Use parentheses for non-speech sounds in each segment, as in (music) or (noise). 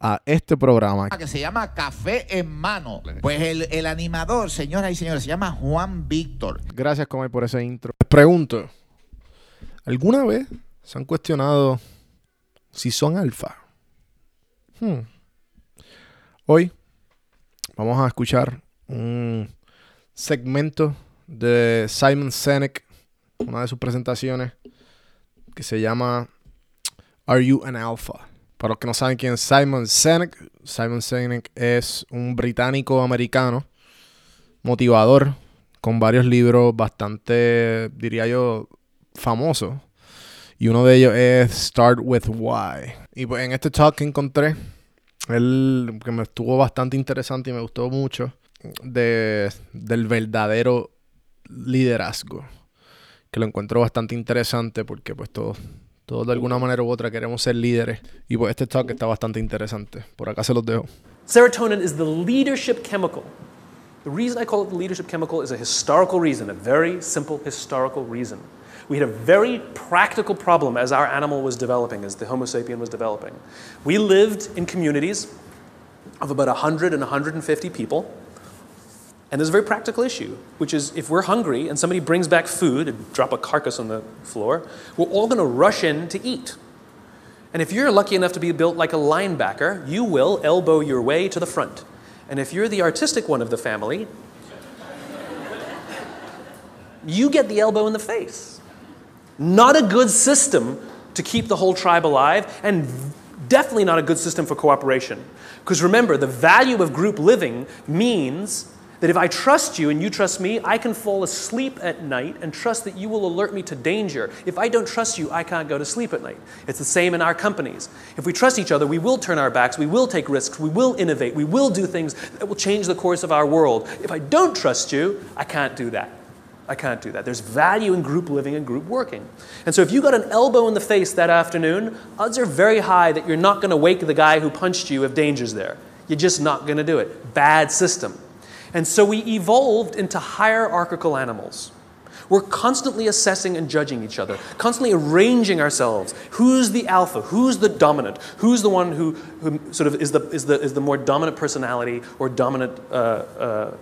a este programa. Que se llama Café en Mano. Pues el, el animador, señoras y señores, se llama Juan Víctor. Gracias, Comay, por ese intro. Les pregunto, ¿alguna vez se han cuestionado si son alfa? Hmm. Hoy vamos a escuchar un segmento de Simon Sinek, una de sus presentaciones, que se llama Are You an Alpha? Para los que no saben quién es Simon Sinek, Simon Sinek es un británico americano, motivador, con varios libros bastante, diría yo, famosos. Y uno de ellos es Start with Why. Y pues en este talk que encontré, él que me estuvo bastante interesante y me gustó mucho, de, del verdadero liderazgo. Que lo encuentro bastante interesante porque pues todos, todos de alguna manera u otra queremos ser líderes. Y pues este talk está bastante interesante. Por acá se los dejo. Serotonin is the leadership chemical. The reason I call it the leadership chemical is a historical reason, a very simple historical reason. We had a very practical problem as our animal was developing, as the Homo sapien was developing. We lived in communities of about 100 and 150 people. And there's a very practical issue, which is if we're hungry and somebody brings back food and drop a carcass on the floor, we're all going to rush in to eat. And if you're lucky enough to be built like a linebacker, you will elbow your way to the front. And if you're the artistic one of the family, you get the elbow in the face. Not a good system to keep the whole tribe alive, and definitely not a good system for cooperation. Because remember, the value of group living means that if I trust you and you trust me, I can fall asleep at night and trust that you will alert me to danger. If I don't trust you, I can't go to sleep at night. It's the same in our companies. If we trust each other, we will turn our backs, we will take risks, we will innovate, we will do things that will change the course of our world. If I don't trust you, I can't do that. I can't do that. There's value in group living and group working. And so if you got an elbow in the face that afternoon, odds are very high that you're not going to wake the guy who punched you if danger's there. You're just not going to do it. Bad system. And so we evolved into hierarchical animals. We're constantly assessing and judging each other, constantly arranging ourselves. Who's the alpha? Who's the dominant? Who's the one who, who sort of is the, is, the, is the more dominant personality or dominant uh, uh,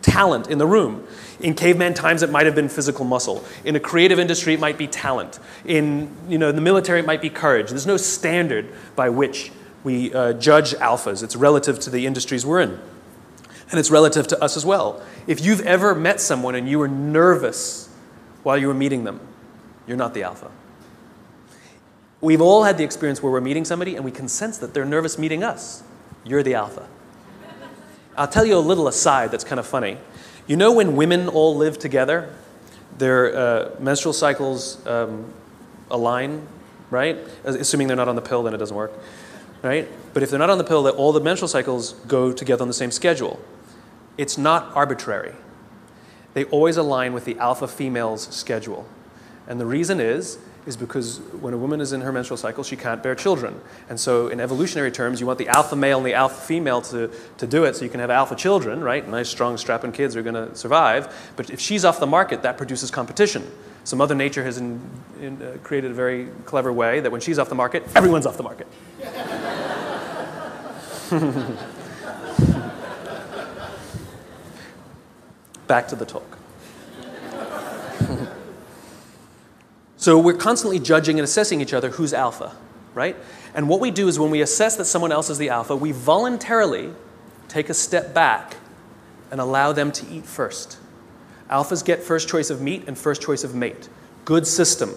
talent in the room? In caveman times, it might have been physical muscle. In a creative industry, it might be talent. In you know, the military, it might be courage. There's no standard by which we uh, judge alphas, it's relative to the industries we're in. And it's relative to us as well. If you've ever met someone and you were nervous while you were meeting them, you're not the alpha. We've all had the experience where we're meeting somebody and we can sense that they're nervous meeting us. You're the alpha. I'll tell you a little aside that's kind of funny. You know when women all live together, their uh, menstrual cycles um, align, right? Assuming they're not on the pill, then it doesn't work, right? But if they're not on the pill, all the menstrual cycles go together on the same schedule. It's not arbitrary. They always align with the alpha female's schedule. And the reason is is because when a woman is in her menstrual cycle, she can't bear children. And so, in evolutionary terms, you want the alpha male and the alpha female to, to do it so you can have alpha children, right? Nice, strong, strapping kids are going to survive. But if she's off the market, that produces competition. So, Mother Nature has in, in, uh, created a very clever way that when she's off the market, everyone's off the market. (laughs) Back to the talk. (laughs) So we're constantly judging and assessing each other who's alpha, right? And what we do is when we assess that someone else is the alpha, we voluntarily take a step back and allow them to eat first. Alphas get first choice of meat and first choice of mate. Good system.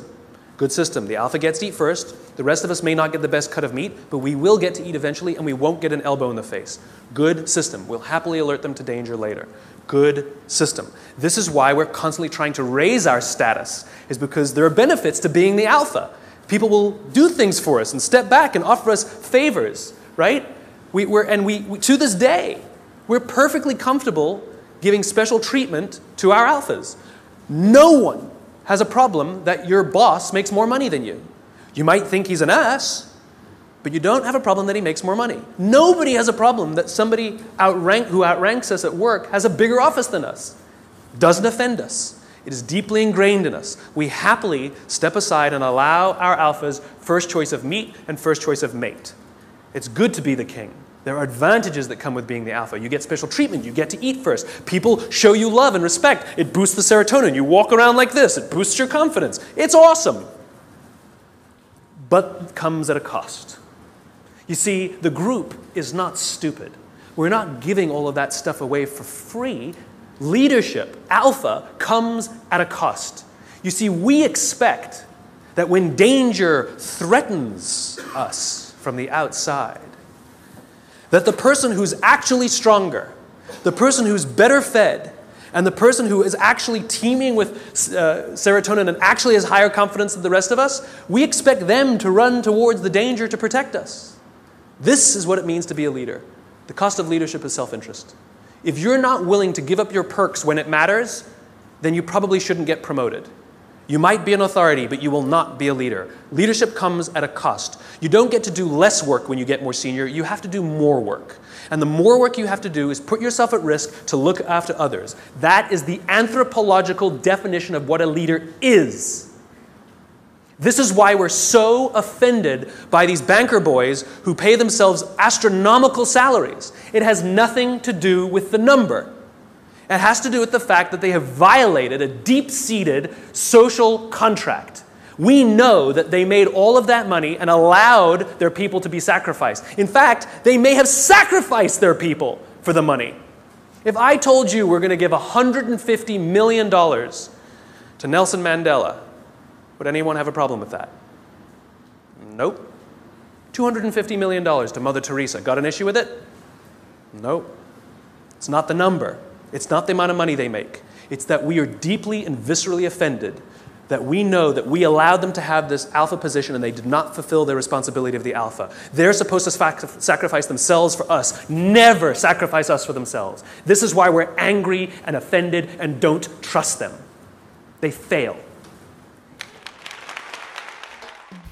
Good system. The alpha gets to eat first. The rest of us may not get the best cut of meat, but we will get to eat eventually and we won't get an elbow in the face. Good system. We'll happily alert them to danger later good system. This is why we're constantly trying to raise our status, is because there are benefits to being the alpha. People will do things for us and step back and offer us favors, right? We, are and we, we, to this day, we're perfectly comfortable giving special treatment to our alphas. No one has a problem that your boss makes more money than you. You might think he's an ass, but you don't have a problem that he makes more money. Nobody has a problem that somebody outrank, who outranks us at work has a bigger office than us. Doesn't offend us. It is deeply ingrained in us. We happily step aside and allow our alphas first choice of meat and first choice of mate. It's good to be the king. There are advantages that come with being the alpha. You get special treatment. You get to eat first. People show you love and respect. It boosts the serotonin. You walk around like this. It boosts your confidence. It's awesome. But comes at a cost. You see, the group is not stupid. We're not giving all of that stuff away for free. Leadership, alpha, comes at a cost. You see, we expect that when danger threatens us from the outside, that the person who's actually stronger, the person who's better fed, and the person who is actually teeming with uh, serotonin and actually has higher confidence than the rest of us, we expect them to run towards the danger to protect us. This is what it means to be a leader. The cost of leadership is self interest. If you're not willing to give up your perks when it matters, then you probably shouldn't get promoted. You might be an authority, but you will not be a leader. Leadership comes at a cost. You don't get to do less work when you get more senior, you have to do more work. And the more work you have to do is put yourself at risk to look after others. That is the anthropological definition of what a leader is. This is why we're so offended by these banker boys who pay themselves astronomical salaries. It has nothing to do with the number. It has to do with the fact that they have violated a deep seated social contract. We know that they made all of that money and allowed their people to be sacrificed. In fact, they may have sacrificed their people for the money. If I told you we're going to give $150 million to Nelson Mandela, would anyone have a problem with that? Nope. $250 million to Mother Teresa. Got an issue with it? Nope. It's not the number, it's not the amount of money they make. It's that we are deeply and viscerally offended that we know that we allowed them to have this alpha position and they did not fulfill their responsibility of the alpha. They're supposed to sacrifice themselves for us, never sacrifice us for themselves. This is why we're angry and offended and don't trust them. They fail.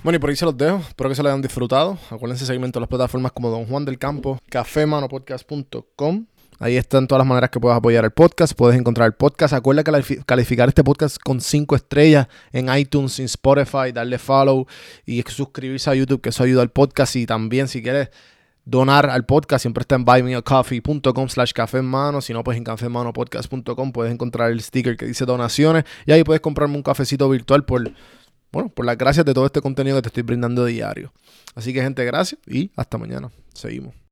Bueno, y por ahí se los dejo. Espero que se lo hayan disfrutado. Acuérdense seguimiento en las plataformas como Don Juan del Campo, cafemanopodcast.com. Ahí están todas las maneras que puedes apoyar el podcast. Puedes encontrar el podcast. Acuérdate calificar este podcast con 5 estrellas en iTunes, en Spotify, darle follow y suscribirse a YouTube, que eso ayuda al podcast. Y también, si quieres donar al podcast, siempre está en buymeacoffee.com slash café en mano. Si no, pues en cafemanopodcast.com puedes encontrar el sticker que dice donaciones. Y ahí puedes comprarme un cafecito virtual por bueno, por las gracias de todo este contenido que te estoy brindando diario. Así que gente, gracias y hasta mañana. Seguimos.